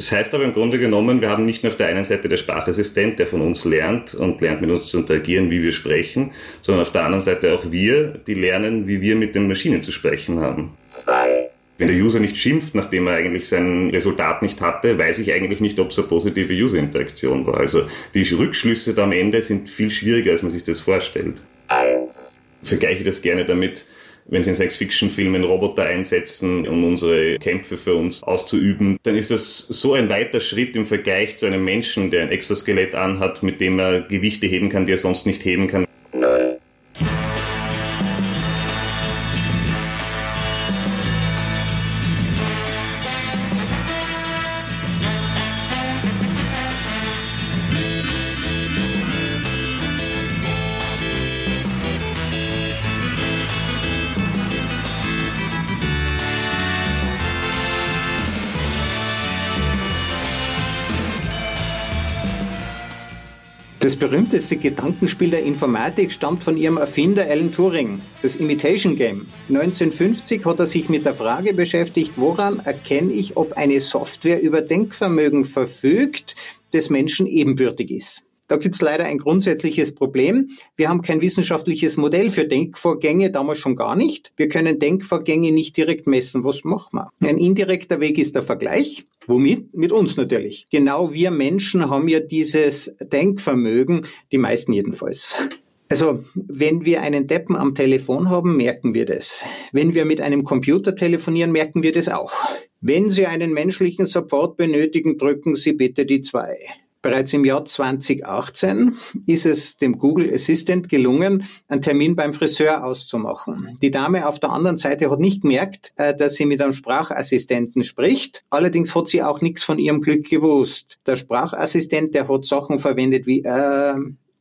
Das heißt aber im Grunde genommen, wir haben nicht nur auf der einen Seite der Sprachassistent, der von uns lernt und lernt mit uns zu interagieren, wie wir sprechen, sondern auf der anderen Seite auch wir, die lernen, wie wir mit den Maschinen zu sprechen haben. Wenn der User nicht schimpft, nachdem er eigentlich sein Resultat nicht hatte, weiß ich eigentlich nicht, ob es eine positive User-Interaktion war. Also die Rückschlüsse da am Ende sind viel schwieriger, als man sich das vorstellt. Ich vergleiche das gerne damit, wenn Sie in Science-Fiction-Filmen Roboter einsetzen, um unsere Kämpfe für uns auszuüben, dann ist das so ein weiter Schritt im Vergleich zu einem Menschen, der ein Exoskelett anhat, mit dem er Gewichte heben kann, die er sonst nicht heben kann. Das berühmteste Gedankenspiel der Informatik stammt von ihrem Erfinder Alan Turing, das Imitation Game. 1950 hat er sich mit der Frage beschäftigt, woran erkenne ich, ob eine Software über Denkvermögen verfügt, des Menschen ebenbürtig ist. Da gibt es leider ein grundsätzliches Problem. Wir haben kein wissenschaftliches Modell für Denkvorgänge, damals schon gar nicht. Wir können Denkvorgänge nicht direkt messen. Was machen wir? Ein indirekter Weg ist der Vergleich. Womit? Mit uns natürlich. Genau wir Menschen haben ja dieses Denkvermögen, die meisten jedenfalls. Also, wenn wir einen Deppen am Telefon haben, merken wir das. Wenn wir mit einem Computer telefonieren, merken wir das auch. Wenn Sie einen menschlichen Support benötigen, drücken Sie bitte die zwei. Bereits im Jahr 2018 ist es dem Google Assistant gelungen, einen Termin beim Friseur auszumachen. Die Dame auf der anderen Seite hat nicht gemerkt, äh, dass sie mit einem Sprachassistenten spricht. Allerdings hat sie auch nichts von ihrem Glück gewusst. Der Sprachassistent, der hat Sachen verwendet wie äh,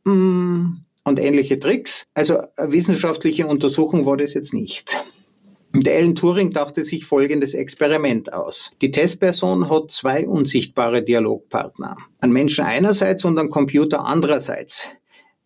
mm, und ähnliche Tricks. Also eine wissenschaftliche Untersuchung war das jetzt nicht. Der Alan Turing dachte sich folgendes Experiment aus. Die Testperson hat zwei unsichtbare Dialogpartner. Ein Menschen einerseits und ein Computer andererseits.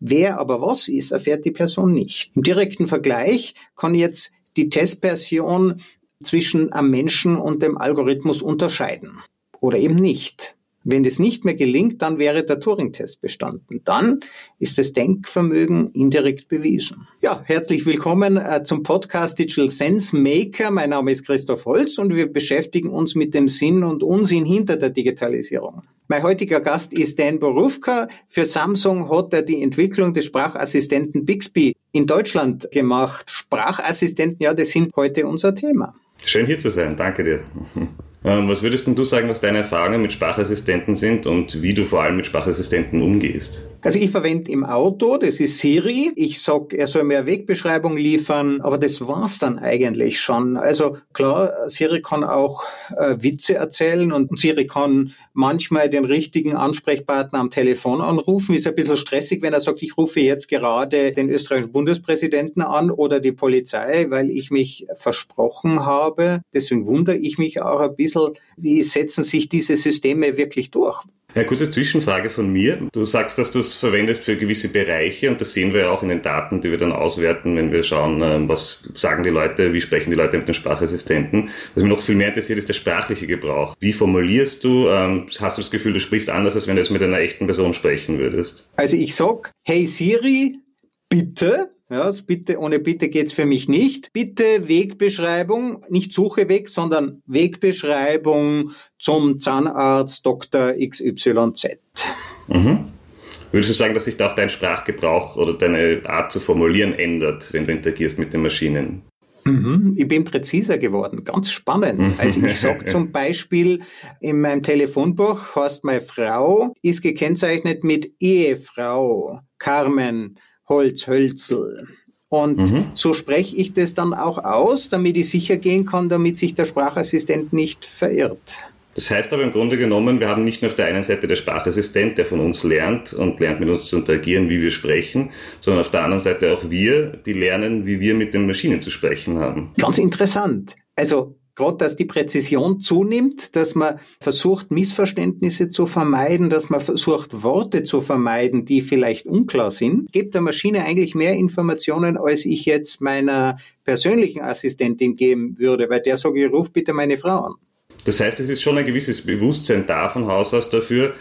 Wer aber was ist, erfährt die Person nicht. Im direkten Vergleich kann jetzt die Testperson zwischen einem Menschen und dem Algorithmus unterscheiden. Oder eben nicht. Wenn das nicht mehr gelingt, dann wäre der Turing-Test bestanden. Dann ist das Denkvermögen indirekt bewiesen. Ja, herzlich willkommen äh, zum Podcast Digital Sense Maker. Mein Name ist Christoph Holz und wir beschäftigen uns mit dem Sinn und Unsinn hinter der Digitalisierung. Mein heutiger Gast ist Dan Borufka. Für Samsung hat er die Entwicklung des Sprachassistenten Bixby in Deutschland gemacht. Sprachassistenten, ja, das sind heute unser Thema. Schön hier zu sein. Danke dir. Ähm, was würdest du sagen, was deine Erfahrungen mit Sprachassistenten sind und wie du vor allem mit Sprachassistenten umgehst? Also ich verwende im Auto, das ist Siri. Ich sag, er soll mir eine Wegbeschreibung liefern, aber das war's dann eigentlich schon. Also klar, Siri kann auch äh, Witze erzählen und Siri kann manchmal den richtigen Ansprechpartner am Telefon anrufen. Ist ein bisschen stressig, wenn er sagt, ich rufe jetzt gerade den österreichischen Bundespräsidenten an oder die Polizei, weil ich mich versprochen habe. Deswegen wundere ich mich auch ein bisschen, wie setzen sich diese Systeme wirklich durch? Ja, kurze Zwischenfrage von mir. Du sagst, dass du es verwendest für gewisse Bereiche und das sehen wir ja auch in den Daten, die wir dann auswerten, wenn wir schauen, ähm, was sagen die Leute, wie sprechen die Leute mit den Sprachassistenten. Was mich noch viel mehr interessiert, ist der sprachliche Gebrauch. Wie formulierst du? Ähm, hast du das Gefühl, du sprichst anders, als wenn du jetzt mit einer echten Person sprechen würdest? Also ich sag, hey Siri, bitte ja, bitte, ohne Bitte geht's für mich nicht. Bitte Wegbeschreibung, nicht Suche sondern Wegbeschreibung zum Zahnarzt Dr. XYZ. Mhm. Würdest du sagen, dass sich da auch dein Sprachgebrauch oder deine Art zu formulieren ändert, wenn du interagierst mit den Maschinen? Mhm, ich bin präziser geworden, ganz spannend. Also ich sage zum Beispiel in meinem Telefonbuch heißt meine Frau ist gekennzeichnet mit Ehefrau Carmen Holz, Hölzel. Und mhm. so spreche ich das dann auch aus, damit ich sicher gehen kann, damit sich der Sprachassistent nicht verirrt. Das heißt aber im Grunde genommen, wir haben nicht nur auf der einen Seite der Sprachassistent, der von uns lernt und lernt mit uns zu interagieren, wie wir sprechen, sondern auf der anderen Seite auch wir, die lernen, wie wir mit den Maschinen zu sprechen haben. Ganz interessant. Also gerade, dass die Präzision zunimmt, dass man versucht, Missverständnisse zu vermeiden, dass man versucht, Worte zu vermeiden, die vielleicht unklar sind, gibt der Maschine eigentlich mehr Informationen, als ich jetzt meiner persönlichen Assistentin geben würde, weil der sage ich, ruf bitte meine Frau an. Das heißt, es ist schon ein gewisses Bewusstsein da von Haus aus dafür,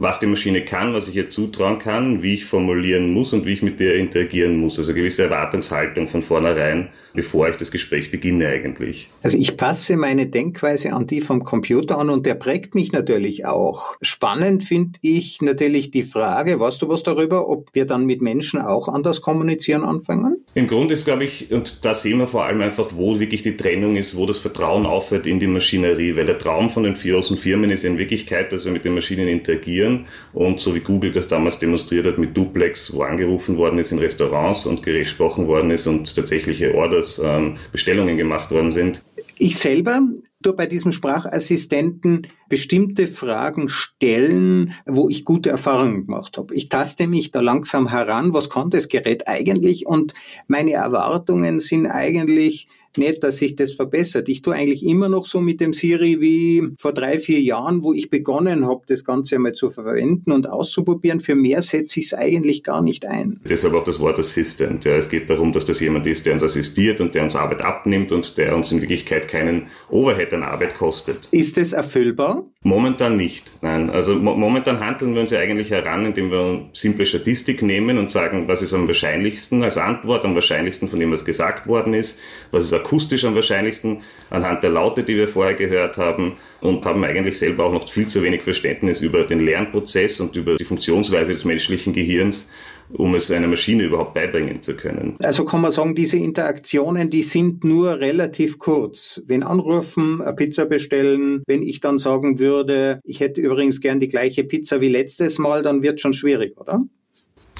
was die Maschine kann, was ich ihr zutrauen kann, wie ich formulieren muss und wie ich mit der interagieren muss. Also gewisse Erwartungshaltung von vornherein, bevor ich das Gespräch beginne eigentlich. Also ich passe meine Denkweise an die vom Computer an und der prägt mich natürlich auch. Spannend finde ich natürlich die Frage, weißt du was darüber, ob wir dann mit Menschen auch anders kommunizieren anfangen? Im Grunde ist, glaube ich, und da sehen wir vor allem einfach, wo wirklich die Trennung ist, wo das Vertrauen aufhört in die Maschinerie, weil der Traum von den großen Firmen ist in Wirklichkeit, dass wir mit den Maschinen interagieren funktionieren. Und so wie Google das damals demonstriert hat mit Duplex, wo angerufen worden ist in Restaurants und gesprochen worden ist und tatsächliche Orders, ähm, Bestellungen gemacht worden sind. Ich selber tue bei diesem Sprachassistenten bestimmte Fragen stellen, wo ich gute Erfahrungen gemacht habe. Ich taste mich da langsam heran, was kann das Gerät eigentlich? Und meine Erwartungen sind eigentlich nicht, dass sich das verbessert. Ich tue eigentlich immer noch so mit dem Siri wie vor drei, vier Jahren, wo ich begonnen habe, das Ganze einmal zu verwenden und auszuprobieren. Für mehr setze ich es eigentlich gar nicht ein. Deshalb auch das Wort Assistant. Ja, es geht darum, dass das jemand ist, der uns assistiert und der uns Arbeit abnimmt und der uns in Wirklichkeit keinen Overhead an Arbeit kostet. Ist es erfüllbar? Momentan nicht. Nein. Also mo momentan handeln wir uns ja eigentlich heran, indem wir simple Statistik nehmen und sagen, was ist am wahrscheinlichsten als Antwort, am wahrscheinlichsten von dem, was gesagt worden ist, was ist akustisch am wahrscheinlichsten anhand der Laute, die wir vorher gehört haben und haben eigentlich selber auch noch viel zu wenig Verständnis über den Lernprozess und über die Funktionsweise des menschlichen Gehirns um es einer Maschine überhaupt beibringen zu können. Also kann man sagen, diese Interaktionen, die sind nur relativ kurz. Wenn anrufen, eine Pizza bestellen, wenn ich dann sagen würde, ich hätte übrigens gern die gleiche Pizza wie letztes Mal, dann wird schon schwierig, oder?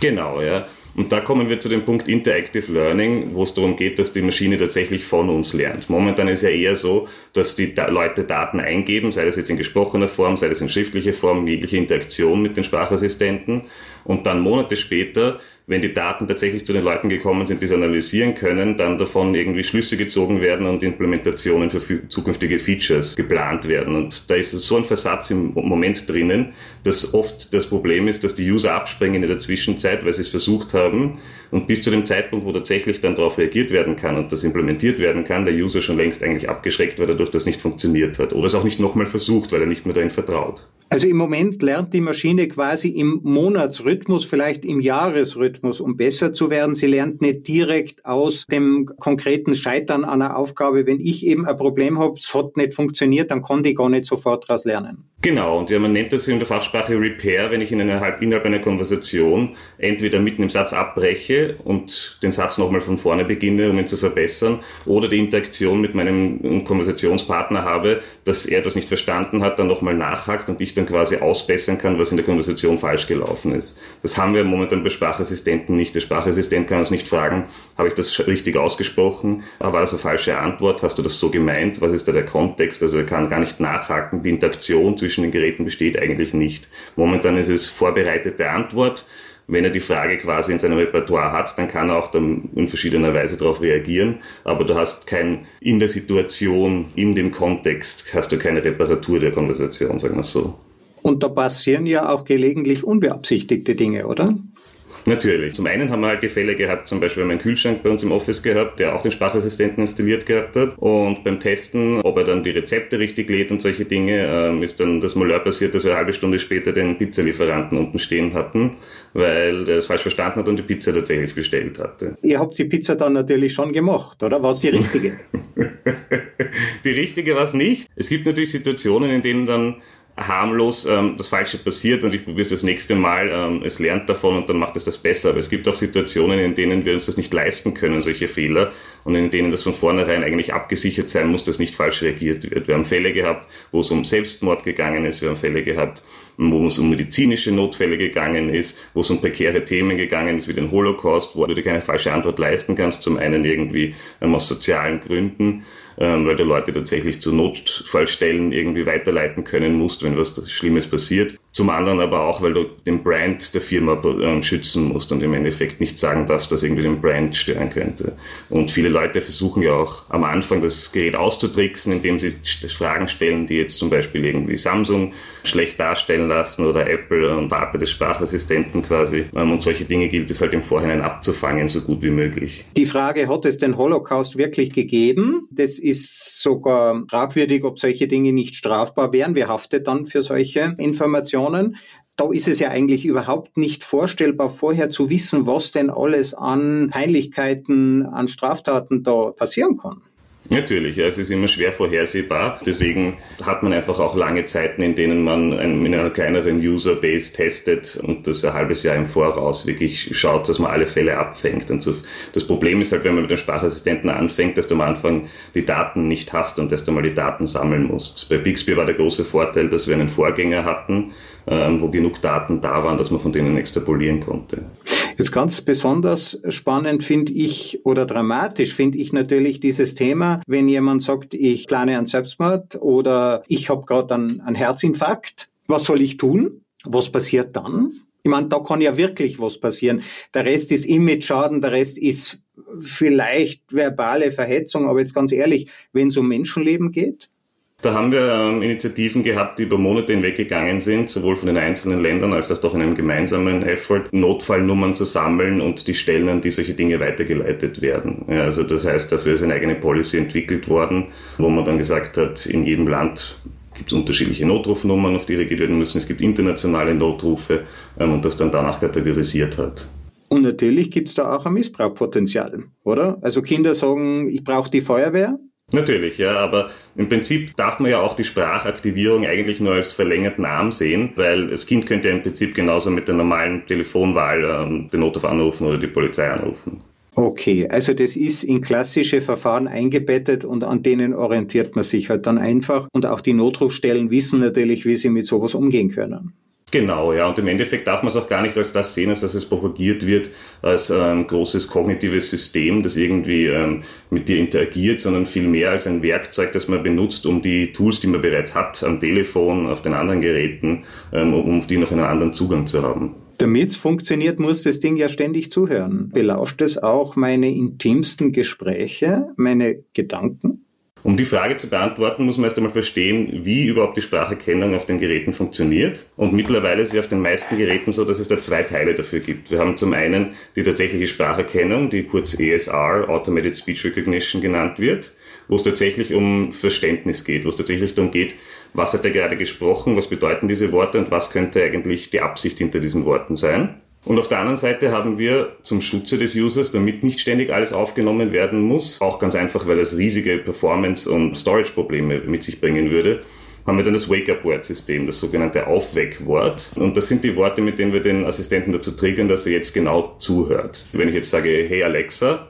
Genau, ja. Und da kommen wir zu dem Punkt Interactive Learning, wo es darum geht, dass die Maschine tatsächlich von uns lernt. Momentan ist ja eher so, dass die Leute Daten eingeben, sei das jetzt in gesprochener Form, sei das in schriftlicher Form, jegliche Interaktion mit den Sprachassistenten und dann Monate später, wenn die Daten tatsächlich zu den Leuten gekommen sind, die sie analysieren können, dann davon irgendwie Schlüsse gezogen werden und Implementationen für zukünftige Features geplant werden. Und da ist so ein Versatz im Moment drinnen, dass oft das Problem ist, dass die User abspringen in der Zwischenzeit, weil sie es versucht haben und bis zu dem Zeitpunkt, wo tatsächlich dann darauf reagiert werden kann und das implementiert werden kann, der User schon längst eigentlich abgeschreckt, weil dadurch das nicht funktioniert hat oder es auch nicht nochmal versucht, weil er nicht mehr darin vertraut. Also im Moment lernt die Maschine quasi im Monatsrhythmus, vielleicht im Jahresrhythmus, um besser zu werden. Sie lernt nicht direkt aus dem konkreten Scheitern einer Aufgabe. Wenn ich eben ein Problem habe, es hat nicht funktioniert, dann kann die gar nicht sofort daraus lernen. Genau, und ja, man nennt das in der Fachsprache Repair, wenn ich in einer, innerhalb einer Konversation entweder mitten im Satz abbreche und den Satz nochmal von vorne beginne, um ihn zu verbessern, oder die Interaktion mit meinem Konversationspartner habe, dass er das nicht verstanden hat, dann nochmal nachhakt und ich dann quasi ausbessern kann, was in der Konversation falsch gelaufen ist. Das haben wir momentan bei Sprachassistenten nicht. Der Sprachassistent kann uns nicht fragen, habe ich das richtig ausgesprochen, war das eine falsche Antwort, hast du das so gemeint, was ist da der Kontext? Also er kann gar nicht nachhaken, die Interaktion zwischen zwischen den Geräten besteht eigentlich nicht. Momentan ist es vorbereitete Antwort. Wenn er die Frage quasi in seinem Repertoire hat, dann kann er auch dann in verschiedener Weise darauf reagieren. Aber du hast kein, in der Situation, in dem Kontext, hast du keine Reparatur der Konversation, sagen wir so. Und da passieren ja auch gelegentlich unbeabsichtigte Dinge, oder? Natürlich. Zum einen haben wir halt die Fälle gehabt, zum Beispiel haben wir einen Kühlschrank bei uns im Office gehabt, der auch den Sprachassistenten installiert gehabt hat. Und beim Testen, ob er dann die Rezepte richtig lädt und solche Dinge, ähm, ist dann das Malheur passiert, dass wir eine halbe Stunde später den Pizzalieferanten unten stehen hatten, weil er es falsch verstanden hat und die Pizza tatsächlich bestellt hatte. Ihr habt die Pizza dann natürlich schon gemacht, oder? War es die richtige? die richtige war es nicht. Es gibt natürlich Situationen, in denen dann harmlos ähm, das Falsche passiert und ich probiere es das nächste Mal, ähm, es lernt davon und dann macht es das besser. Aber es gibt auch Situationen, in denen wir uns das nicht leisten können, solche Fehler, und in denen das von vornherein eigentlich abgesichert sein muss, dass nicht falsch reagiert wird. Wir haben Fälle gehabt, wo es um Selbstmord gegangen ist, wir haben Fälle gehabt, wo es um medizinische Notfälle gegangen ist, wo es um prekäre Themen gegangen ist, wie den Holocaust, wo du dir keine falsche Antwort leisten kannst, zum einen irgendwie ähm, aus sozialen Gründen, weil du Leute tatsächlich zu Notfallstellen irgendwie weiterleiten können musst, wenn was Schlimmes passiert. Zum anderen aber auch, weil du den Brand der Firma ähm, schützen musst und im Endeffekt nicht sagen darfst, dass irgendwie den Brand stören könnte. Und viele Leute versuchen ja auch am Anfang das Gerät auszutricksen, indem sie Fragen stellen, die jetzt zum Beispiel irgendwie Samsung schlecht darstellen lassen oder Apple und Warte des Sprachassistenten quasi. Ähm, und solche Dinge gilt es halt im Vorhinein abzufangen, so gut wie möglich. Die Frage, hat es den Holocaust wirklich gegeben? Das ist sogar fragwürdig, ob solche Dinge nicht strafbar wären. Wer haftet dann für solche Informationen? Informationen. Da ist es ja eigentlich überhaupt nicht vorstellbar, vorher zu wissen, was denn alles an Peinlichkeiten, an Straftaten da passieren kann. Natürlich, ja, es ist immer schwer vorhersehbar. Deswegen hat man einfach auch lange Zeiten, in denen man in einer kleineren Userbase testet und das ein halbes Jahr im Voraus wirklich schaut, dass man alle Fälle abfängt. Und so, das Problem ist halt, wenn man mit dem Sprachassistenten anfängt, dass du am Anfang die Daten nicht hast und dass du mal die Daten sammeln musst. Bei Bixby war der große Vorteil, dass wir einen Vorgänger hatten, wo genug Daten da waren, dass man von denen extrapolieren konnte. Jetzt ganz besonders spannend finde ich oder dramatisch finde ich natürlich dieses Thema, wenn jemand sagt, ich plane einen Selbstmord oder ich habe gerade einen, einen Herzinfarkt. Was soll ich tun? Was passiert dann? Ich meine, da kann ja wirklich was passieren. Der Rest ist Image-Schaden, der Rest ist vielleicht verbale Verhetzung, aber jetzt ganz ehrlich, wenn es um Menschenleben geht, da haben wir ähm, Initiativen gehabt, die über Monate hinweg gegangen sind, sowohl von den einzelnen Ländern als auch in einem gemeinsamen Effort, Notfallnummern zu sammeln und die Stellen, an die solche Dinge weitergeleitet werden. Ja, also das heißt, dafür ist eine eigene Policy entwickelt worden, wo man dann gesagt hat, in jedem Land gibt es unterschiedliche Notrufnummern, auf die reagiert werden müssen. Es gibt internationale Notrufe ähm, und das dann danach kategorisiert hat. Und natürlich gibt es da auch ein Missbrauchpotenzial, oder? Also Kinder sagen, ich brauche die Feuerwehr, Natürlich, ja, aber im Prinzip darf man ja auch die Sprachaktivierung eigentlich nur als verlängerten Arm sehen, weil das Kind könnte ja im Prinzip genauso mit der normalen Telefonwahl ähm, den Notruf anrufen oder die Polizei anrufen. Okay, also das ist in klassische Verfahren eingebettet und an denen orientiert man sich halt dann einfach. Und auch die Notrufstellen wissen natürlich, wie sie mit sowas umgehen können. Genau, ja. Und im Endeffekt darf man es auch gar nicht als das sehen, als dass es propagiert wird als ein ähm, großes kognitives System, das irgendwie ähm, mit dir interagiert, sondern vielmehr als ein Werkzeug, das man benutzt, um die Tools, die man bereits hat, am Telefon, auf den anderen Geräten, ähm, um auf die noch einen anderen Zugang zu haben. Damit es funktioniert, muss das Ding ja ständig zuhören. Belauscht es auch meine intimsten Gespräche, meine Gedanken? Um die Frage zu beantworten, muss man erst einmal verstehen, wie überhaupt die Spracherkennung auf den Geräten funktioniert. Und mittlerweile ist es auf den meisten Geräten so, dass es da zwei Teile dafür gibt. Wir haben zum einen die tatsächliche Spracherkennung, die kurz ESR, Automated Speech Recognition genannt wird, wo es tatsächlich um Verständnis geht, wo es tatsächlich darum geht, was hat er gerade gesprochen, was bedeuten diese Worte und was könnte eigentlich die Absicht hinter diesen Worten sein. Und auf der anderen Seite haben wir zum Schutze des Users, damit nicht ständig alles aufgenommen werden muss, auch ganz einfach, weil es riesige Performance- und Storage-Probleme mit sich bringen würde, haben wir dann das Wake-up-Word-System, das sogenannte Aufweckwort. Und das sind die Worte, mit denen wir den Assistenten dazu triggern, dass er jetzt genau zuhört. Wenn ich jetzt sage, hey Alexa,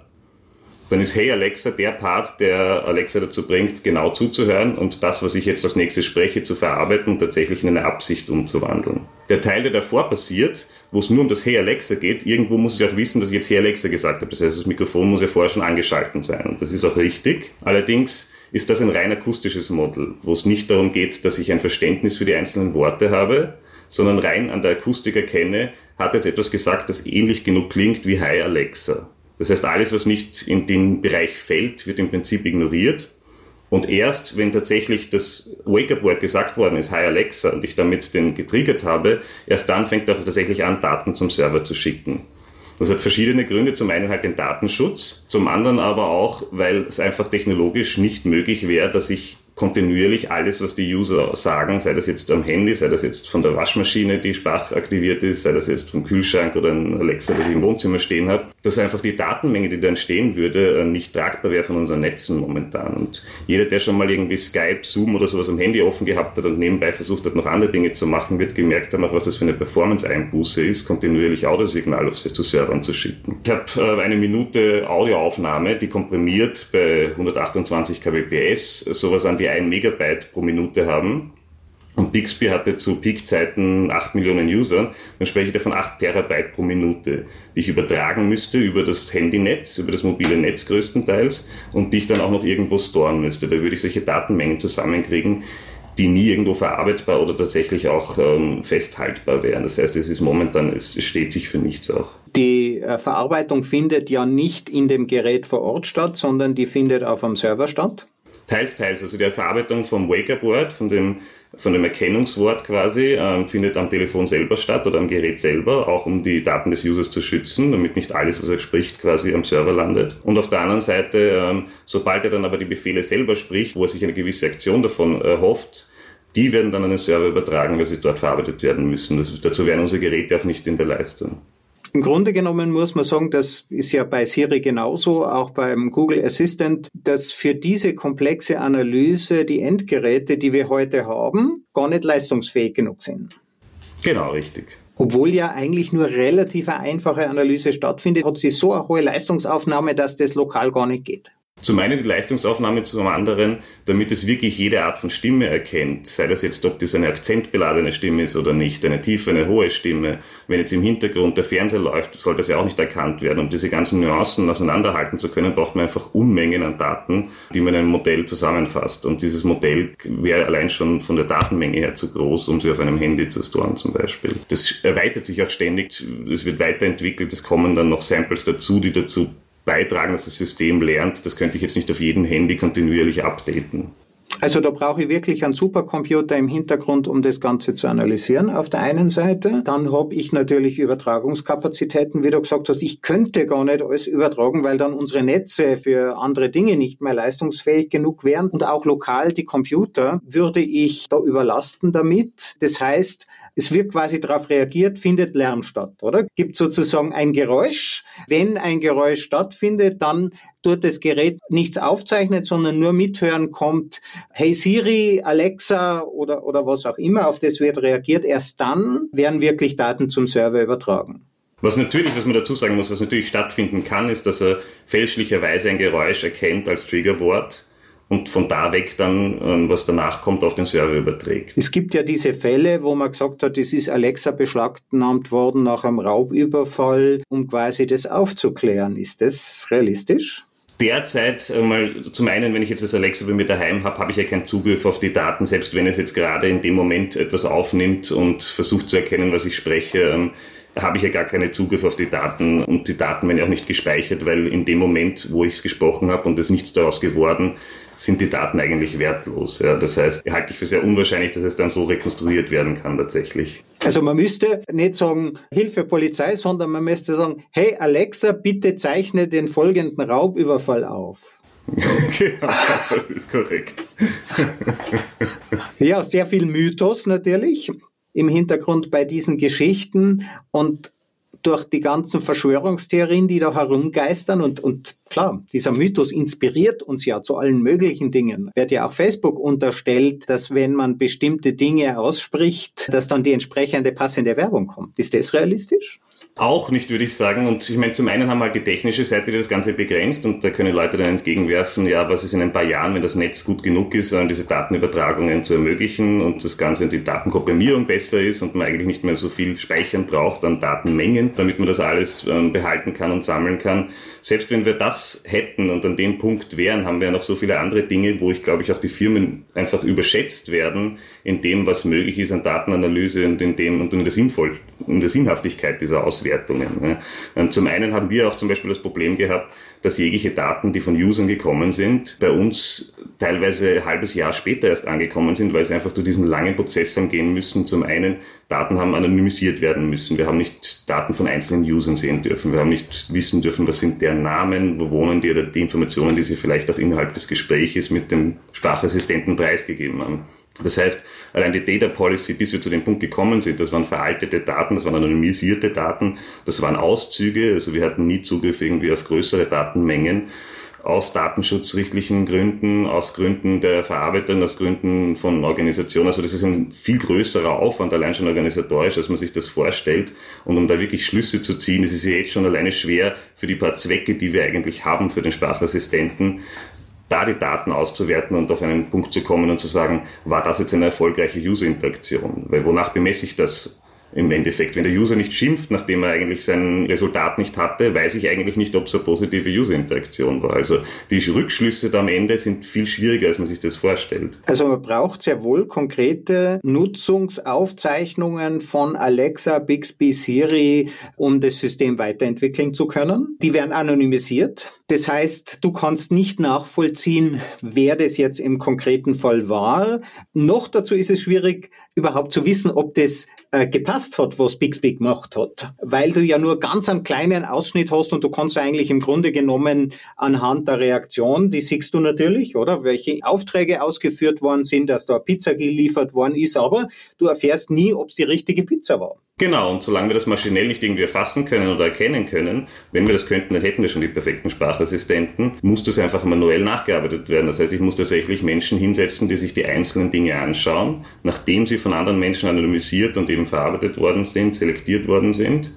dann ist Hey Alexa der Part, der Alexa dazu bringt, genau zuzuhören und das, was ich jetzt als nächstes spreche, zu verarbeiten und tatsächlich in eine Absicht umzuwandeln. Der Teil, der davor passiert, wo es nur um das Hey Alexa geht, irgendwo muss ja auch wissen, dass ich jetzt Hey Alexa gesagt habe. Das heißt, das Mikrofon muss ja vorher schon angeschalten sein. Und das ist auch richtig. Allerdings ist das ein rein akustisches Modell, wo es nicht darum geht, dass ich ein Verständnis für die einzelnen Worte habe, sondern rein an der Akustik erkenne, hat jetzt etwas gesagt, das ähnlich genug klingt wie Hi Alexa. Das heißt, alles, was nicht in den Bereich fällt, wird im Prinzip ignoriert. Und erst, wenn tatsächlich das Wake-up-Word gesagt worden ist, Hi Alexa, und ich damit den getriggert habe, erst dann fängt er auch tatsächlich an, Daten zum Server zu schicken. Das hat verschiedene Gründe. Zum einen halt den Datenschutz, zum anderen aber auch, weil es einfach technologisch nicht möglich wäre, dass ich kontinuierlich alles, was die User sagen, sei das jetzt am Handy, sei das jetzt von der Waschmaschine, die sprachaktiviert ist, sei das jetzt vom Kühlschrank oder ein Alexa, das ich im Wohnzimmer stehen habe, dass einfach die Datenmenge, die da entstehen würde, äh, nicht tragbar wäre von unseren Netzen momentan. Und jeder, der schon mal irgendwie Skype, Zoom oder sowas am Handy offen gehabt hat und nebenbei versucht hat, noch andere Dinge zu machen, wird gemerkt haben, auch was das für eine Performance-Einbuße ist, kontinuierlich Audiosignal auf zu Servern zu schicken. Ich habe äh, eine Minute Audioaufnahme, die komprimiert bei 128 kbps sowas an die 1 Megabyte pro Minute haben und Bixby hatte zu Peak-Zeiten 8 Millionen User, dann spreche ich davon 8 Terabyte pro Minute, die ich übertragen müsste über das Handynetz, über das mobile Netz größtenteils und die ich dann auch noch irgendwo storen müsste. Da würde ich solche Datenmengen zusammenkriegen, die nie irgendwo verarbeitbar oder tatsächlich auch ähm, festhaltbar wären. Das heißt, es ist momentan, es steht sich für nichts auch. Die äh, Verarbeitung findet ja nicht in dem Gerät vor Ort statt, sondern die findet auf einem Server statt. Teils, teils. Also die Verarbeitung vom Wake-up-Word, von dem, von dem Erkennungswort quasi, ähm, findet am Telefon selber statt oder am Gerät selber, auch um die Daten des Users zu schützen, damit nicht alles, was er spricht, quasi am Server landet. Und auf der anderen Seite, ähm, sobald er dann aber die Befehle selber spricht, wo er sich eine gewisse Aktion davon erhofft, die werden dann an den Server übertragen, weil sie dort verarbeitet werden müssen. Das, dazu wären unsere Geräte auch nicht in der Leistung. Im Grunde genommen muss man sagen, das ist ja bei Siri genauso, auch beim Google Assistant, dass für diese komplexe Analyse die Endgeräte, die wir heute haben, gar nicht leistungsfähig genug sind. Genau, richtig. Obwohl ja eigentlich nur relativ einfache Analyse stattfindet, hat sie so eine hohe Leistungsaufnahme, dass das lokal gar nicht geht. Zum einen die Leistungsaufnahme, zum anderen, damit es wirklich jede Art von Stimme erkennt. Sei das jetzt, ob das eine akzentbeladene Stimme ist oder nicht, eine tiefe, eine hohe Stimme. Wenn jetzt im Hintergrund der Fernseher läuft, soll das ja auch nicht erkannt werden. Um diese ganzen Nuancen auseinanderhalten zu können, braucht man einfach Unmengen an Daten, die man in einem Modell zusammenfasst. Und dieses Modell wäre allein schon von der Datenmenge her zu groß, um sie auf einem Handy zu storen zum Beispiel. Das erweitert sich auch ständig, es wird weiterentwickelt, es kommen dann noch Samples dazu, die dazu beitragen, dass das System lernt. Das könnte ich jetzt nicht auf jedem Handy kontinuierlich updaten. Also da brauche ich wirklich einen Supercomputer im Hintergrund, um das Ganze zu analysieren auf der einen Seite. Dann habe ich natürlich Übertragungskapazitäten, wie du gesagt hast. Ich könnte gar nicht alles übertragen, weil dann unsere Netze für andere Dinge nicht mehr leistungsfähig genug wären. Und auch lokal die Computer würde ich da überlasten damit. Das heißt, es wird quasi darauf reagiert, findet Lärm statt, oder? Gibt sozusagen ein Geräusch. Wenn ein Geräusch stattfindet, dann tut das Gerät nichts aufzeichnet, sondern nur mithören kommt, hey Siri, Alexa oder, oder was auch immer, auf das wird reagiert. Erst dann werden wirklich Daten zum Server übertragen. Was natürlich, was man dazu sagen muss, was natürlich stattfinden kann, ist, dass er fälschlicherweise ein Geräusch erkennt als Triggerwort und von da weg dann, ähm, was danach kommt, auf den Server überträgt. Es gibt ja diese Fälle, wo man gesagt hat, es ist Alexa beschlagnahmt worden nach einem Raubüberfall, um quasi das aufzuklären. Ist das realistisch? Derzeit äh, mal zum einen, wenn ich jetzt das Alexa bei mir daheim habe, habe ich ja keinen Zugriff auf die Daten, selbst wenn es jetzt gerade in dem Moment etwas aufnimmt und versucht zu erkennen, was ich spreche. Ähm, habe ich ja gar keinen Zugriff auf die Daten und die Daten werden ja auch nicht gespeichert, weil in dem Moment, wo ich es gesprochen habe und es nichts daraus geworden, sind die Daten eigentlich wertlos. Ja. Das heißt, halte ich für sehr unwahrscheinlich, dass es dann so rekonstruiert werden kann tatsächlich. Also man müsste nicht sagen Hilfe Polizei, sondern man müsste sagen, hey Alexa, bitte zeichne den folgenden Raubüberfall auf. genau, das ist korrekt. ja, sehr viel Mythos natürlich im Hintergrund bei diesen Geschichten und durch die ganzen Verschwörungstheorien, die da herumgeistern und, und klar, dieser Mythos inspiriert uns ja zu allen möglichen Dingen. Wird ja auch Facebook unterstellt, dass wenn man bestimmte Dinge ausspricht, dass dann die entsprechende passende Werbung kommt. Ist das realistisch? Auch nicht, würde ich sagen. Und ich meine, zum einen haben wir halt die technische Seite, die das Ganze begrenzt und da können Leute dann entgegenwerfen, ja, was ist in ein paar Jahren, wenn das Netz gut genug ist, diese Datenübertragungen zu ermöglichen und das Ganze die Datenkomprimierung besser ist und man eigentlich nicht mehr so viel speichern braucht an Datenmengen, damit man das alles ähm, behalten kann und sammeln kann. Selbst wenn wir das hätten und an dem Punkt wären, haben wir ja noch so viele andere Dinge, wo ich glaube ich auch die Firmen einfach überschätzt werden in dem, was möglich ist an Datenanalyse und in dem und in der Sinnvoll, in der Sinnhaftigkeit dieser Auswertung. Auswertungen. Zum einen haben wir auch zum Beispiel das Problem gehabt, dass jegliche Daten, die von Usern gekommen sind, bei uns teilweise ein halbes Jahr später erst angekommen sind, weil sie einfach durch diesen langen Prozess haben gehen müssen. Zum einen, Daten haben anonymisiert werden müssen. Wir haben nicht Daten von einzelnen Usern sehen dürfen. Wir haben nicht wissen dürfen, was sind deren Namen, wo wohnen die oder die Informationen, die sie vielleicht auch innerhalb des Gespräches mit dem Sprachassistenten preisgegeben haben. Das heißt, allein die Data Policy, bis wir zu dem Punkt gekommen sind, das waren veraltete Daten, das waren anonymisierte Daten, das waren Auszüge, also wir hatten nie Zugriff irgendwie auf größere Datenmengen aus datenschutzrechtlichen Gründen, aus Gründen der Verarbeitung, aus Gründen von Organisation. Also das ist ein viel größerer Aufwand, allein schon organisatorisch, als man sich das vorstellt. Und um da wirklich Schlüsse zu ziehen, das ist ja jetzt schon alleine schwer für die paar Zwecke, die wir eigentlich haben für den Sprachassistenten, da die Daten auszuwerten und auf einen Punkt zu kommen und zu sagen, war das jetzt eine erfolgreiche User-Interaktion? Weil wonach bemesse ich das? Im Endeffekt. Wenn der User nicht schimpft, nachdem er eigentlich sein Resultat nicht hatte, weiß ich eigentlich nicht, ob es eine positive User-Interaktion war. Also die Rückschlüsse da am Ende sind viel schwieriger, als man sich das vorstellt. Also man braucht sehr wohl konkrete Nutzungsaufzeichnungen von Alexa, Bixby, Siri, um das System weiterentwickeln zu können. Die werden anonymisiert. Das heißt, du kannst nicht nachvollziehen, wer das jetzt im konkreten Fall war. Noch dazu ist es schwierig, überhaupt zu wissen, ob das äh, gepasst hat, was Bixby gemacht hat. Weil du ja nur ganz einen kleinen Ausschnitt hast und du kannst eigentlich im Grunde genommen anhand der Reaktion, die siehst du natürlich, oder? Welche Aufträge ausgeführt worden sind, dass da Pizza geliefert worden ist, aber du erfährst nie, ob es die richtige Pizza war. Genau, und solange wir das maschinell nicht irgendwie erfassen können oder erkennen können, wenn wir das könnten, dann hätten wir schon die perfekten Sprachassistenten, muss das einfach manuell nachgearbeitet werden. Das heißt, ich muss tatsächlich Menschen hinsetzen, die sich die einzelnen Dinge anschauen, nachdem sie von anderen Menschen anonymisiert und eben verarbeitet worden sind, selektiert worden sind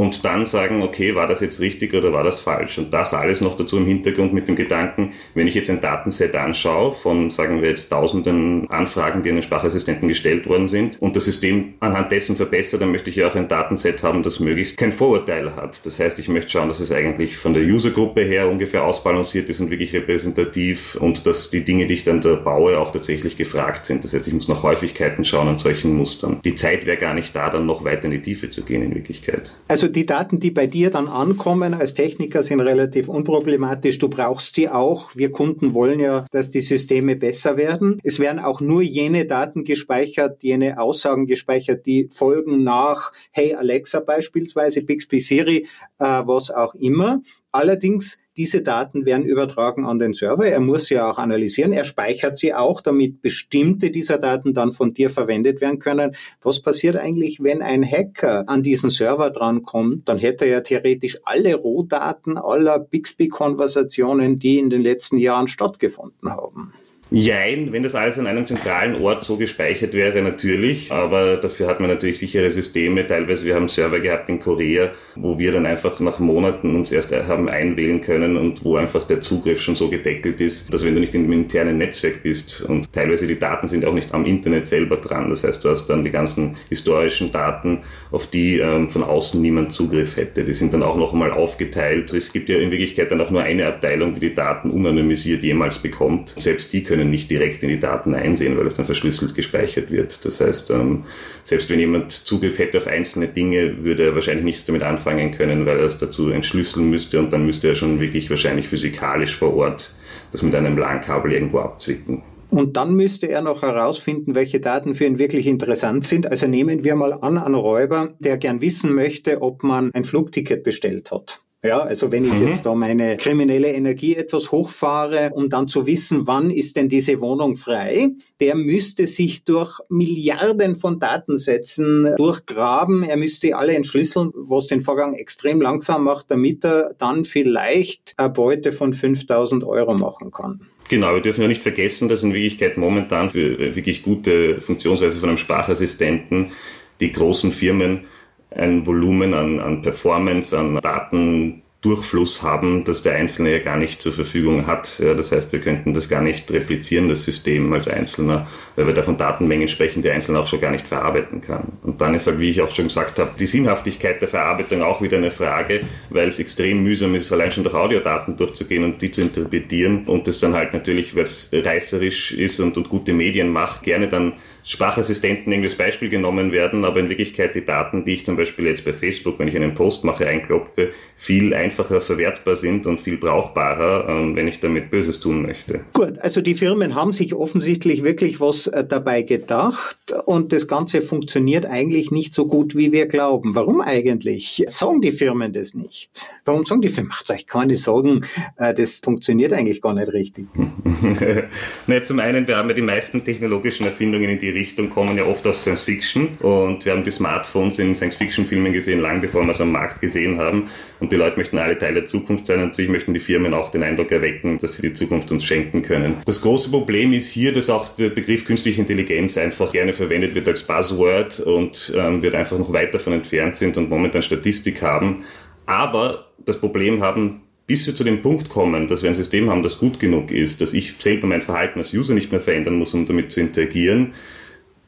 und dann sagen, okay, war das jetzt richtig oder war das falsch? Und das alles noch dazu im Hintergrund mit dem Gedanken, wenn ich jetzt ein Datenset anschaue von, sagen wir jetzt, tausenden Anfragen, die an den Sprachassistenten gestellt worden sind und das System anhand dessen verbessert, dann möchte ich ja auch ein Datenset haben, das möglichst kein Vorurteil hat. Das heißt, ich möchte schauen, dass es eigentlich von der Usergruppe her ungefähr ausbalanciert ist und wirklich repräsentativ und dass die Dinge, die ich dann da baue, auch tatsächlich gefragt sind. Das heißt, ich muss nach Häufigkeiten schauen und solchen Mustern. Die Zeit wäre gar nicht da, dann noch weiter in die Tiefe zu gehen in Wirklichkeit. Also die Daten, die bei dir dann ankommen als Techniker, sind relativ unproblematisch. Du brauchst sie auch. Wir Kunden wollen ja, dass die Systeme besser werden. Es werden auch nur jene Daten gespeichert, jene Aussagen gespeichert, die folgen nach Hey Alexa beispielsweise, Bixby Siri, äh, was auch immer. Allerdings diese Daten werden übertragen an den Server. Er muss sie auch analysieren. Er speichert sie auch, damit bestimmte dieser Daten dann von dir verwendet werden können. Was passiert eigentlich, wenn ein Hacker an diesen Server drankommt? Dann hätte er ja theoretisch alle Rohdaten aller Bixby-Konversationen, die in den letzten Jahren stattgefunden haben. Jein, wenn das alles an einem zentralen Ort so gespeichert wäre, natürlich. Aber dafür hat man natürlich sichere Systeme. Teilweise, wir haben Server gehabt in Korea, wo wir dann einfach nach Monaten uns erst haben einwählen können und wo einfach der Zugriff schon so gedeckelt ist, dass wenn du nicht einem internen Netzwerk bist und teilweise die Daten sind auch nicht am Internet selber dran. Das heißt, du hast dann die ganzen historischen Daten, auf die ähm, von außen niemand Zugriff hätte. Die sind dann auch noch einmal aufgeteilt. Es gibt ja in Wirklichkeit dann auch nur eine Abteilung, die die Daten unanonymisiert jemals bekommt. Selbst die können können nicht direkt in die Daten einsehen, weil es dann verschlüsselt gespeichert wird. Das heißt, ähm, selbst wenn jemand Zugriff hätte auf einzelne Dinge, würde er wahrscheinlich nichts damit anfangen können, weil er es dazu entschlüsseln müsste und dann müsste er schon wirklich wahrscheinlich physikalisch vor Ort das mit einem LAN-Kabel irgendwo abzwicken. Und dann müsste er noch herausfinden, welche Daten für ihn wirklich interessant sind. Also nehmen wir mal an, einen Räuber, der gern wissen möchte, ob man ein Flugticket bestellt hat. Ja, also wenn ich mhm. jetzt da meine kriminelle Energie etwas hochfahre, um dann zu wissen, wann ist denn diese Wohnung frei, der müsste sich durch Milliarden von Datensätzen durchgraben. Er müsste alle entschlüsseln, was den Vorgang extrem langsam macht, damit er dann vielleicht eine Beute von 5000 Euro machen kann. Genau, wir dürfen ja nicht vergessen, dass in Wirklichkeit momentan für wirklich gute Funktionsweise von einem Sprachassistenten die großen Firmen ein Volumen an, an Performance, an Daten Durchfluss haben, dass der Einzelne ja gar nicht zur Verfügung hat. Ja, das heißt, wir könnten das gar nicht replizieren, das System als Einzelner, weil wir da von Datenmengen sprechen, die Einzelne auch schon gar nicht verarbeiten kann. Und dann ist halt, wie ich auch schon gesagt habe, die Sinnhaftigkeit der Verarbeitung auch wieder eine Frage, weil es extrem mühsam ist, allein schon durch Audiodaten durchzugehen und die zu interpretieren und das dann halt natürlich, weil es reißerisch ist und, und gute Medien macht, gerne dann Sprachassistenten irgendwie als Beispiel genommen werden, aber in Wirklichkeit die Daten, die ich zum Beispiel jetzt bei Facebook, wenn ich einen Post mache, einklopfe, viel einfacher verwertbar sind und viel brauchbarer, ähm, wenn ich damit Böses tun möchte. Gut, also die Firmen haben sich offensichtlich wirklich was äh, dabei gedacht und das Ganze funktioniert eigentlich nicht so gut, wie wir glauben. Warum eigentlich? Sagen die Firmen das nicht? Warum sagen die Firmen, macht euch keine Sorgen, äh, das funktioniert eigentlich gar nicht richtig? ne, zum einen, wir haben ja die meisten technologischen Erfindungen in die die Richtung kommen ja oft aus Science Fiction und wir haben die Smartphones in Science Fiction Filmen gesehen, lang bevor wir es am Markt gesehen haben und die Leute möchten alle Teil der Zukunft sein und natürlich möchten die Firmen auch den Eindruck erwecken, dass sie die Zukunft uns schenken können. Das große Problem ist hier, dass auch der Begriff künstliche Intelligenz einfach gerne verwendet wird als Buzzword und ähm, wir einfach noch weit davon entfernt sind und momentan Statistik haben. Aber das Problem haben bis wir zu dem Punkt kommen, dass wir ein System haben, das gut genug ist, dass ich selber mein Verhalten als User nicht mehr verändern muss, um damit zu interagieren,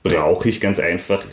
brauche ich ganz einfach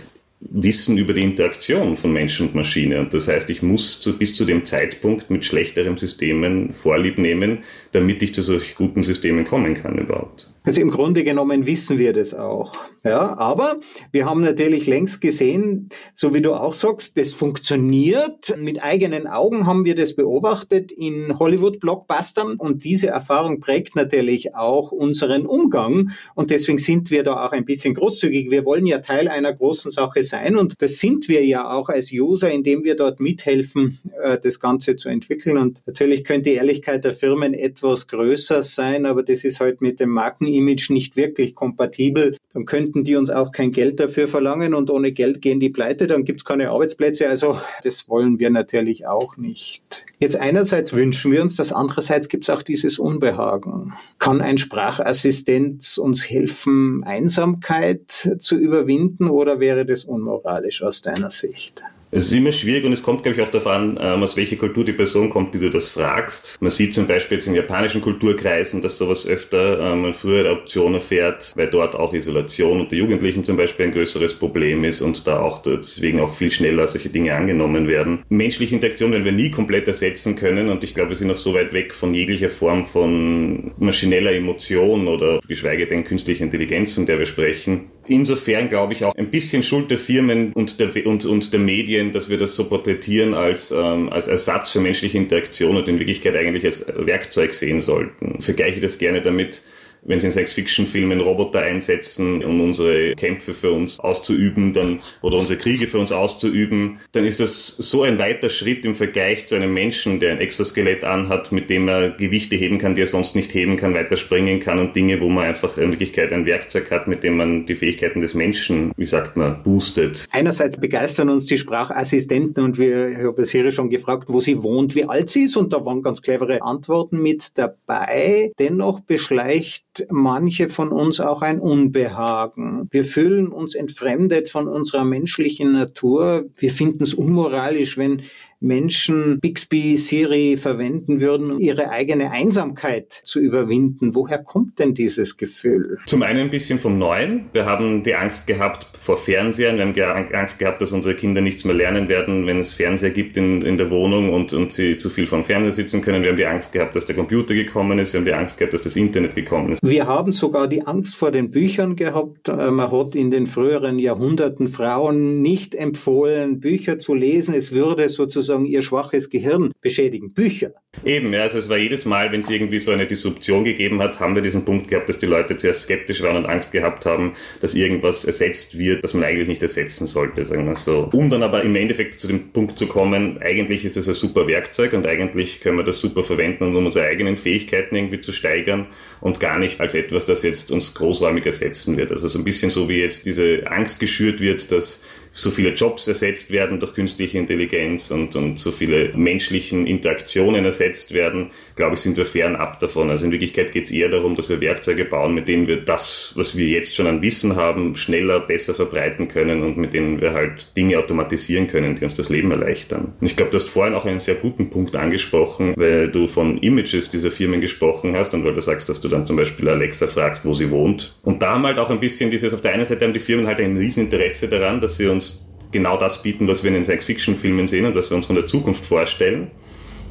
Wissen über die Interaktion von Mensch und Maschine. Und das heißt, ich muss zu, bis zu dem Zeitpunkt mit schlechteren Systemen Vorlieb nehmen, damit ich zu solch guten Systemen kommen kann überhaupt. Also im Grunde genommen wissen wir das auch. Ja, aber wir haben natürlich längst gesehen, so wie du auch sagst, das funktioniert. Mit eigenen Augen haben wir das beobachtet in Hollywood-Blockbustern und diese Erfahrung prägt natürlich auch unseren Umgang und deswegen sind wir da auch ein bisschen großzügig. Wir wollen ja Teil einer großen Sache sein und das sind wir ja auch als User, indem wir dort mithelfen, äh, das Ganze zu entwickeln und natürlich könnte die Ehrlichkeit der Firmen etwas größer sein, aber das ist halt mit dem Markenimage nicht wirklich kompatibel. Dann könnten könnten die uns auch kein Geld dafür verlangen und ohne Geld gehen die pleite, dann gibt es keine Arbeitsplätze. Also das wollen wir natürlich auch nicht. Jetzt einerseits wünschen wir uns das, andererseits gibt es auch dieses Unbehagen. Kann ein Sprachassistent uns helfen, Einsamkeit zu überwinden oder wäre das unmoralisch aus deiner Sicht? Es ist immer schwierig und es kommt, glaube ich, auch an, ähm, aus welcher Kultur die Person kommt, die du das fragst. Man sieht zum Beispiel jetzt in japanischen Kulturkreisen, dass sowas öfter ähm, eine frühere Option erfährt, weil dort auch Isolation unter Jugendlichen zum Beispiel ein größeres Problem ist und da auch deswegen auch viel schneller solche Dinge angenommen werden. Menschliche Interaktion werden wir nie komplett ersetzen können und ich glaube, wir sind noch so weit weg von jeglicher Form von maschineller Emotion oder geschweige denn künstlicher Intelligenz, von der wir sprechen. Insofern glaube ich auch ein bisschen Schuld der Firmen und der, und, und der Medien dass wir das so porträtieren als, ähm, als Ersatz für menschliche Interaktion und in Wirklichkeit eigentlich als Werkzeug sehen sollten. Vergleiche das gerne damit, wenn sie in Science-Fiction-Filmen Roboter einsetzen, um unsere Kämpfe für uns auszuüben, dann, oder unsere Kriege für uns auszuüben, dann ist das so ein weiter Schritt im Vergleich zu einem Menschen, der ein Exoskelett anhat, mit dem er Gewichte heben kann, die er sonst nicht heben kann, weiter springen kann und Dinge, wo man einfach in Wirklichkeit ein Werkzeug hat, mit dem man die Fähigkeiten des Menschen, wie sagt man, boostet. Einerseits begeistern uns die Sprachassistenten und wir, ich habe Siri schon gefragt, wo sie wohnt, wie alt sie ist und da waren ganz clevere Antworten mit dabei. Dennoch beschleicht manche von uns auch ein Unbehagen. Wir fühlen uns entfremdet von unserer menschlichen Natur. Wir finden es unmoralisch, wenn Menschen Bixby, Siri verwenden würden, um ihre eigene Einsamkeit zu überwinden. Woher kommt denn dieses Gefühl? Zum einen ein bisschen vom Neuen. Wir haben die Angst gehabt vor Fernsehern. Wir haben Angst gehabt, dass unsere Kinder nichts mehr lernen werden, wenn es Fernseher gibt in, in der Wohnung und, und sie zu viel vom Fernseher sitzen können. Wir haben die Angst gehabt, dass der Computer gekommen ist. Wir haben die Angst gehabt, dass das Internet gekommen ist. Wir haben sogar die Angst vor den Büchern gehabt. Äh, man hat in den früheren Jahrhunderten Frauen nicht empfohlen, Bücher zu lesen. Es würde sozusagen sozusagen ihr schwaches Gehirn beschädigen. Bücher. Eben, ja, also es war jedes Mal, wenn es irgendwie so eine Disruption gegeben hat, haben wir diesen Punkt gehabt, dass die Leute zuerst skeptisch waren und Angst gehabt haben, dass irgendwas ersetzt wird, das man eigentlich nicht ersetzen sollte, sagen wir so. Um dann aber im Endeffekt zu dem Punkt zu kommen, eigentlich ist das ein super Werkzeug und eigentlich können wir das super verwenden, um unsere eigenen Fähigkeiten irgendwie zu steigern und gar nicht als etwas, das jetzt uns großräumig ersetzen wird. Also so ein bisschen so wie jetzt diese Angst geschürt wird, dass so viele Jobs ersetzt werden durch künstliche Intelligenz und, und so viele menschlichen Interaktionen ersetzt werden, glaube ich, sind wir fernab davon. Also in Wirklichkeit geht es eher darum, dass wir Werkzeuge bauen, mit denen wir das, was wir jetzt schon an Wissen haben, schneller, besser verbreiten können und mit denen wir halt Dinge automatisieren können, die uns das Leben erleichtern. Und ich glaube, du hast vorhin auch einen sehr guten Punkt angesprochen, weil du von Images dieser Firmen gesprochen hast und weil du sagst, dass du dann zum Beispiel Alexa fragst, wo sie wohnt. Und da haben halt auch ein bisschen dieses, auf der einen Seite haben die Firmen halt ein Rieseninteresse daran, dass sie uns genau das bieten, was wir in den Science-Fiction-Filmen sehen und was wir uns von der Zukunft vorstellen.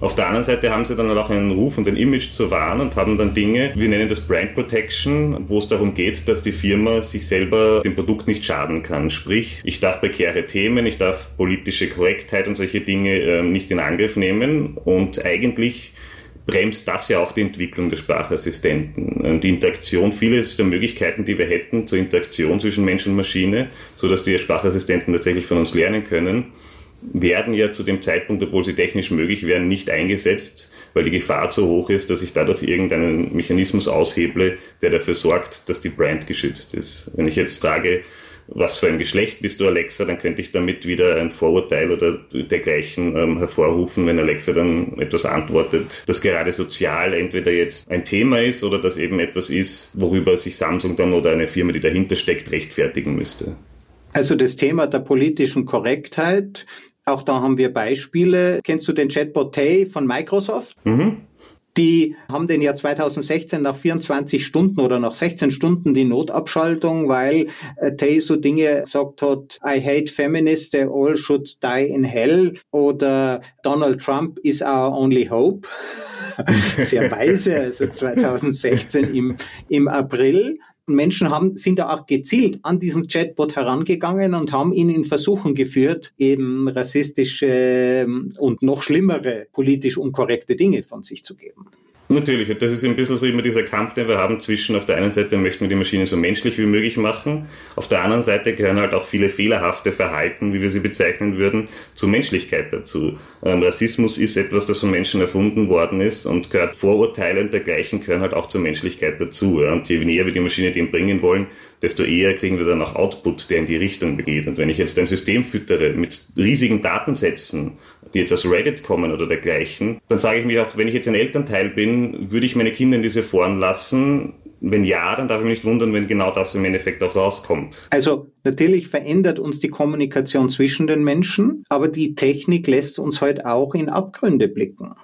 Auf der anderen Seite haben sie dann auch einen Ruf und ein Image zu wahren und haben dann Dinge, wir nennen das Brand Protection, wo es darum geht, dass die Firma sich selber dem Produkt nicht schaden kann. Sprich, ich darf prekäre Themen, ich darf politische Korrektheit und solche Dinge äh, nicht in Angriff nehmen und eigentlich bremst das ja auch die Entwicklung der Sprachassistenten. Die Interaktion, vieles der Möglichkeiten, die wir hätten zur Interaktion zwischen Mensch und Maschine, so dass die Sprachassistenten tatsächlich von uns lernen können, werden ja zu dem Zeitpunkt, obwohl sie technisch möglich wären, nicht eingesetzt, weil die Gefahr zu hoch ist, dass ich dadurch irgendeinen Mechanismus ausheble, der dafür sorgt, dass die Brand geschützt ist. Wenn ich jetzt frage, was für ein Geschlecht bist du, Alexa, dann könnte ich damit wieder ein Vorurteil oder dergleichen ähm, hervorrufen, wenn Alexa dann etwas antwortet, das gerade sozial entweder jetzt ein Thema ist oder das eben etwas ist, worüber sich Samsung dann oder eine Firma, die dahinter steckt, rechtfertigen müsste. Also das Thema der politischen Korrektheit, auch da haben wir Beispiele. Kennst du den Chatbot Tay von Microsoft? Mhm Die haben den ja 2016 nach 24 Stunden oder nach 16 Stunden die Notabschaltung, weil äh, Tay so Dinge gesagt hat, I hate feminists, they all should die in hell oder Donald Trump is our only hope. Sehr weise, also 2016 im, im April. Menschen haben, sind da auch gezielt an diesen Chatbot herangegangen und haben ihn in Versuchen geführt, eben rassistische ähm, und noch schlimmere politisch unkorrekte Dinge von sich zu geben. Natürlich, das ist ein bisschen so immer dieser Kampf, den wir haben zwischen, auf der einen Seite möchten wir die Maschine so menschlich wie möglich machen, auf der anderen Seite gehören halt auch viele fehlerhafte Verhalten, wie wir sie bezeichnen würden, zur Menschlichkeit dazu. Ähm, Rassismus ist etwas, das von Menschen erfunden worden ist und gehört Vorurteile und dergleichen gehören halt auch zur Menschlichkeit dazu. Ja? Und je näher wir die Maschine dem bringen wollen, desto eher kriegen wir dann auch Output, der in die Richtung geht. Und wenn ich jetzt ein System füttere mit riesigen Datensätzen, die jetzt aus Reddit kommen oder dergleichen, dann frage ich mich auch, wenn ich jetzt ein Elternteil bin, würde ich meine Kinder in diese Foren lassen? Wenn ja, dann darf ich mich nicht wundern, wenn genau das im Endeffekt auch rauskommt. Also natürlich verändert uns die Kommunikation zwischen den Menschen, aber die Technik lässt uns heute halt auch in Abgründe blicken.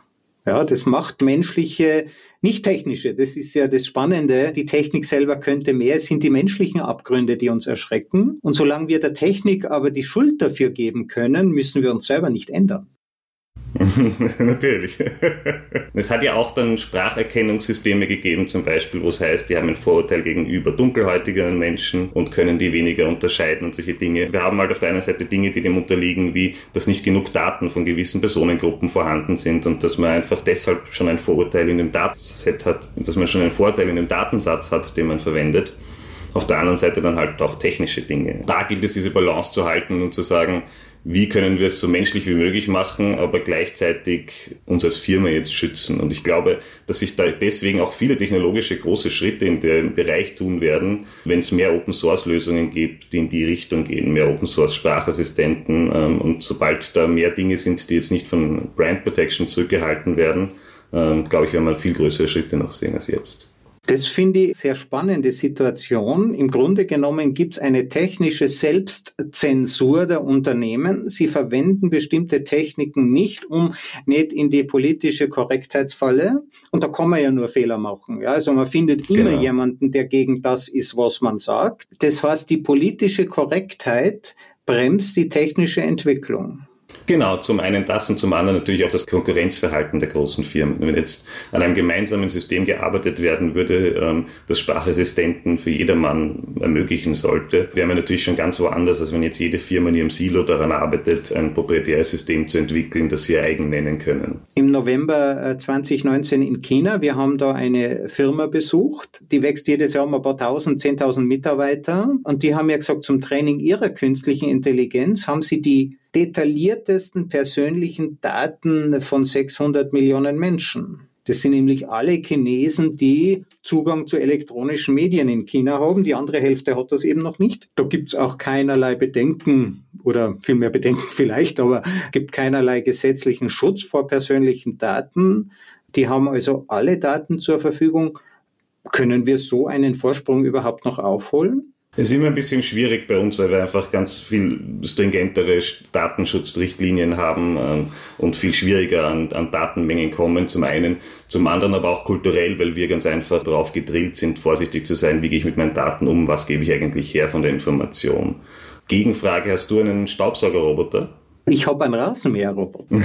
Ja, das macht menschliche, nicht technische, das ist ja das Spannende. Die Technik selber könnte mehr, es sind die menschlichen Abgründe, die uns erschrecken. Und solange wir der Technik aber die Schuld dafür geben können, müssen wir uns selber nicht ändern. Natürlich. es hat ja auch dann Spracherkennungssysteme gegeben, zum Beispiel, wo es heißt, die haben ein Vorurteil gegenüber dunkelhäutigeren Menschen und können die weniger unterscheiden und solche Dinge. Wir haben halt auf der einen Seite Dinge, die dem unterliegen, wie dass nicht genug Daten von gewissen Personengruppen vorhanden sind und dass man einfach deshalb schon ein Vorurteil in dem Datenset hat, dass man schon einen Vorteil in dem Datensatz hat, den man verwendet. Auf der anderen Seite dann halt auch technische Dinge. Da gilt es, diese Balance zu halten und zu sagen, wie können wir es so menschlich wie möglich machen, aber gleichzeitig uns als Firma jetzt schützen. Und ich glaube, dass sich da deswegen auch viele technologische große Schritte in dem Bereich tun werden, wenn es mehr Open Source Lösungen gibt, die in die Richtung gehen, mehr Open Source Sprachassistenten. Ähm, und sobald da mehr Dinge sind, die jetzt nicht von Brand Protection zurückgehalten werden, ähm, glaube ich, werden wir viel größere Schritte noch sehen als jetzt. Das finde ich sehr spannende Situation. Im Grunde genommen gibt es eine technische Selbstzensur der Unternehmen. Sie verwenden bestimmte Techniken nicht, um nicht in die politische Korrektheitsfalle. Und da kann man ja nur Fehler machen. Ja, also man findet immer genau. jemanden, der gegen das ist, was man sagt. Das heißt, die politische Korrektheit bremst die technische Entwicklung. Genau, zum einen das und zum anderen natürlich auch das Konkurrenzverhalten der großen Firmen. Wenn jetzt an einem gemeinsamen System gearbeitet werden würde, ähm, das Sprachassistenten für jedermann ermöglichen sollte, wären wir natürlich schon ganz woanders, als wenn jetzt jede Firma in ihrem Silo daran arbeitet, ein proprietäres System zu entwickeln, das sie eigen nennen können. Im November 2019 äh, in China, wir haben da eine Firma besucht, die wächst jedes Jahr um ein paar tausend, zehntausend Mitarbeiter und die haben ja gesagt, zum Training ihrer künstlichen Intelligenz haben sie die detailliertesten persönlichen Daten von 600 Millionen Menschen. Das sind nämlich alle Chinesen, die Zugang zu elektronischen Medien in China haben. Die andere Hälfte hat das eben noch nicht. Da gibt es auch keinerlei Bedenken oder vielmehr Bedenken vielleicht, aber gibt keinerlei gesetzlichen Schutz vor persönlichen Daten. Die haben also alle Daten zur Verfügung. Können wir so einen Vorsprung überhaupt noch aufholen? Es ist immer ein bisschen schwierig bei uns, weil wir einfach ganz viel stringentere Datenschutzrichtlinien haben ähm, und viel schwieriger an, an, Datenmengen kommen. Zum einen, zum anderen aber auch kulturell, weil wir ganz einfach darauf gedrillt sind, vorsichtig zu sein, wie gehe ich mit meinen Daten um, was gebe ich eigentlich her von der Information. Gegenfrage, hast du einen Staubsaugerroboter? Ich habe einen Rasenmäherroboter.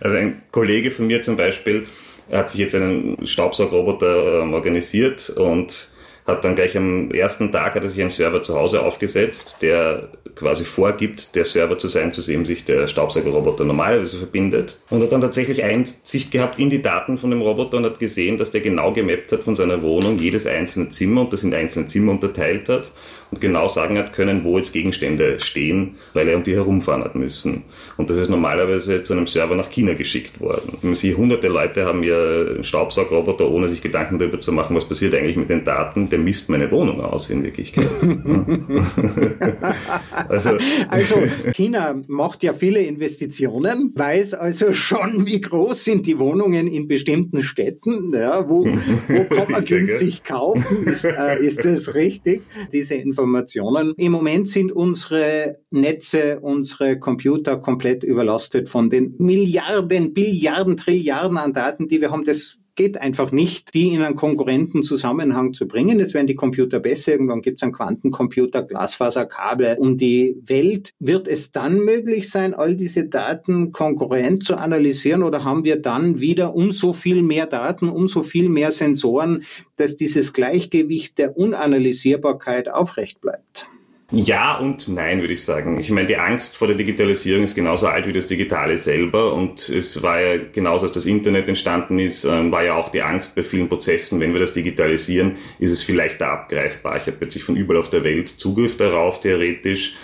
also ein Kollege von mir zum Beispiel hat sich jetzt einen Staubsaugerroboter ähm, organisiert und hat dann gleich am ersten Tag hat er sich einen Server zu Hause aufgesetzt, der quasi vorgibt, der Server zu sein, zu dem sich der Staubsaugerroboter normalerweise verbindet. Und hat dann tatsächlich Einsicht gehabt in die Daten von dem Roboter und hat gesehen, dass der genau gemappt hat von seiner Wohnung jedes einzelne Zimmer und das in einzelne Zimmer unterteilt hat und genau sagen hat können, wo jetzt Gegenstände stehen, weil er um die herumfahren hat müssen. Und das ist normalerweise zu einem Server nach China geschickt worden. Sie, hunderte Leute haben ja Staubsaugerroboter, ohne sich Gedanken darüber zu machen, was passiert eigentlich mit den Daten der misst meine Wohnung aus in Wirklichkeit. also, also China macht ja viele Investitionen, weiß also schon, wie groß sind die Wohnungen in bestimmten Städten, ja, wo, wo kann man günstig kaufen, ist, äh, ist das richtig, diese Informationen. Im Moment sind unsere Netze, unsere Computer komplett überlastet von den Milliarden, Billiarden, Trilliarden an Daten, die wir haben. Das geht einfach nicht, die in einen Konkurrentenzusammenhang zu bringen. Jetzt werden die Computer besser, irgendwann gibt es einen Quantencomputer, Glasfaserkabel um die Welt. Wird es dann möglich sein, all diese Daten konkurrent zu analysieren oder haben wir dann wieder umso viel mehr Daten, umso viel mehr Sensoren, dass dieses Gleichgewicht der Unanalysierbarkeit aufrecht bleibt? Ja und nein, würde ich sagen. Ich meine, die Angst vor der Digitalisierung ist genauso alt wie das Digitale selber und es war ja genauso, als das Internet entstanden ist, ähm, war ja auch die Angst bei vielen Prozessen, wenn wir das digitalisieren, ist es vielleicht da abgreifbar. Ich habe plötzlich von überall auf der Welt Zugriff darauf, theoretisch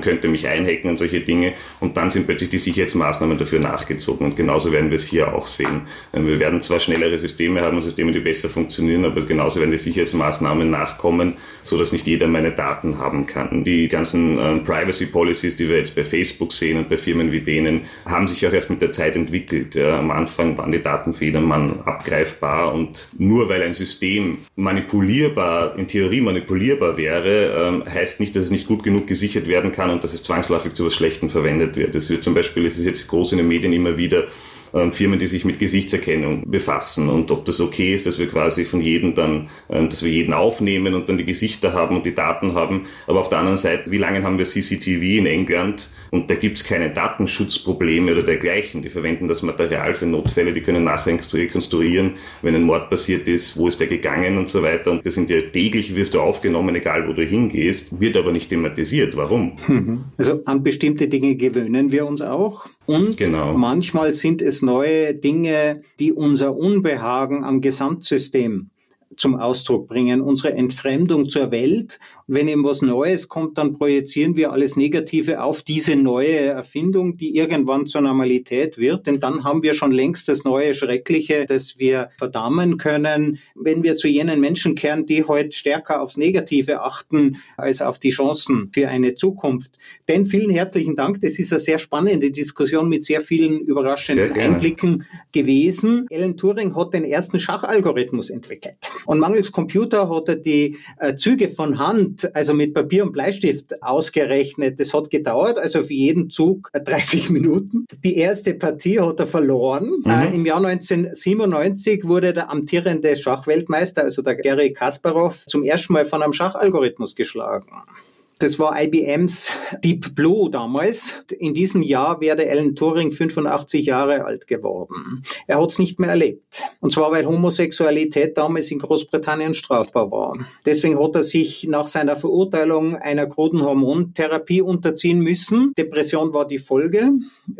könnte mich einhacken und solche Dinge. Und dann sind plötzlich die Sicherheitsmaßnahmen dafür nachgezogen. Und genauso werden wir es hier auch sehen. Ähm, wir werden zwar schnellere Systeme haben und Systeme, die besser funktionieren, aber genauso werden die Sicherheitsmaßnahmen nachkommen, so dass nicht jeder meine Daten haben kann. Die ganzen ähm, Privacy Policies, die wir jetzt bei Facebook sehen und bei Firmen wie denen, haben sich auch erst mit der Zeit entwickelt. Ja, am Anfang waren die Daten für jedermann abgreifbar und nur weil ein System manipulierbar, in Theorie manipulierbar wäre, heißt nicht, dass es nicht gut genug gesichert werden kann und dass es zwangsläufig zu was Schlechtem verwendet wird. Es wird zum Beispiel, es ist jetzt groß in den Medien immer wieder, ähm, Firmen, die sich mit Gesichtserkennung befassen und ob das okay ist, dass wir quasi von jedem dann, ähm, dass wir jeden aufnehmen und dann die Gesichter haben und die Daten haben. Aber auf der anderen Seite, wie lange haben wir CCTV in England und da gibt es keine Datenschutzprobleme oder dergleichen. Die verwenden das Material für Notfälle, die können nachher rekonstruieren, wenn ein Mord passiert ist, wo ist der gegangen und so weiter. Und das sind ja täglich, wirst du aufgenommen, egal wo du hingehst, wird aber nicht thematisiert. Warum? Also an bestimmte Dinge gewöhnen wir uns auch. Und genau. manchmal sind es neue Dinge, die unser Unbehagen am Gesamtsystem zum Ausdruck bringen, unsere Entfremdung zur Welt wenn eben was Neues kommt, dann projizieren wir alles Negative auf diese neue Erfindung, die irgendwann zur Normalität wird. Denn dann haben wir schon längst das neue Schreckliche, das wir verdammen können. Wenn wir zu jenen Menschen kehren, die heute stärker aufs Negative achten als auf die Chancen für eine Zukunft. Denn vielen herzlichen Dank. Das ist eine sehr spannende Diskussion mit sehr vielen überraschenden sehr Einblicken gewesen. Alan Turing hat den ersten Schachalgorithmus entwickelt. Und mangels Computer hat er die äh, Züge von Hand also mit Papier und Bleistift ausgerechnet. Das hat gedauert, also für jeden Zug 30 Minuten. Die erste Partie hat er verloren. Mhm. Äh, Im Jahr 1997 wurde der amtierende Schachweltmeister, also der Gary Kasparov, zum ersten Mal von einem Schachalgorithmus geschlagen. Das war IBMs Deep Blue damals. In diesem Jahr wäre Alan Turing 85 Jahre alt geworden. Er hat es nicht mehr erlebt. Und zwar, weil Homosexualität damals in Großbritannien strafbar war. Deswegen hat er sich nach seiner Verurteilung einer kruden Hormontherapie unterziehen müssen. Depression war die Folge.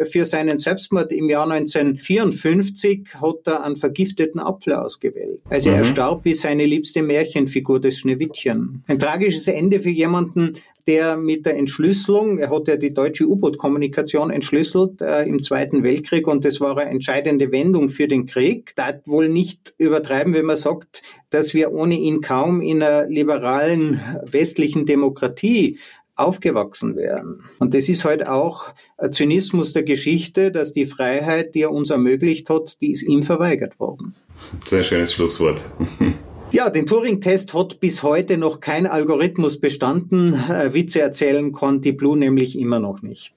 Für seinen Selbstmord im Jahr 1954 hat er einen vergifteten Apfel ausgewählt. Also mhm. er starb wie seine liebste Märchenfigur, das Schneewittchen. Ein tragisches Ende für jemanden, der mit der Entschlüsselung, er hat ja die deutsche U-Boot-Kommunikation entschlüsselt äh, im Zweiten Weltkrieg und das war eine entscheidende Wendung für den Krieg. Da wohl nicht übertreiben, wenn man sagt, dass wir ohne ihn kaum in einer liberalen westlichen Demokratie aufgewachsen wären. Und das ist halt auch Zynismus der Geschichte, dass die Freiheit, die er uns ermöglicht hat, die ist ihm verweigert worden. Sehr schönes Schlusswort. Ja, den Turing-Test hat bis heute noch kein Algorithmus bestanden. Äh, Witze erzählen konnte die Blue nämlich immer noch nicht.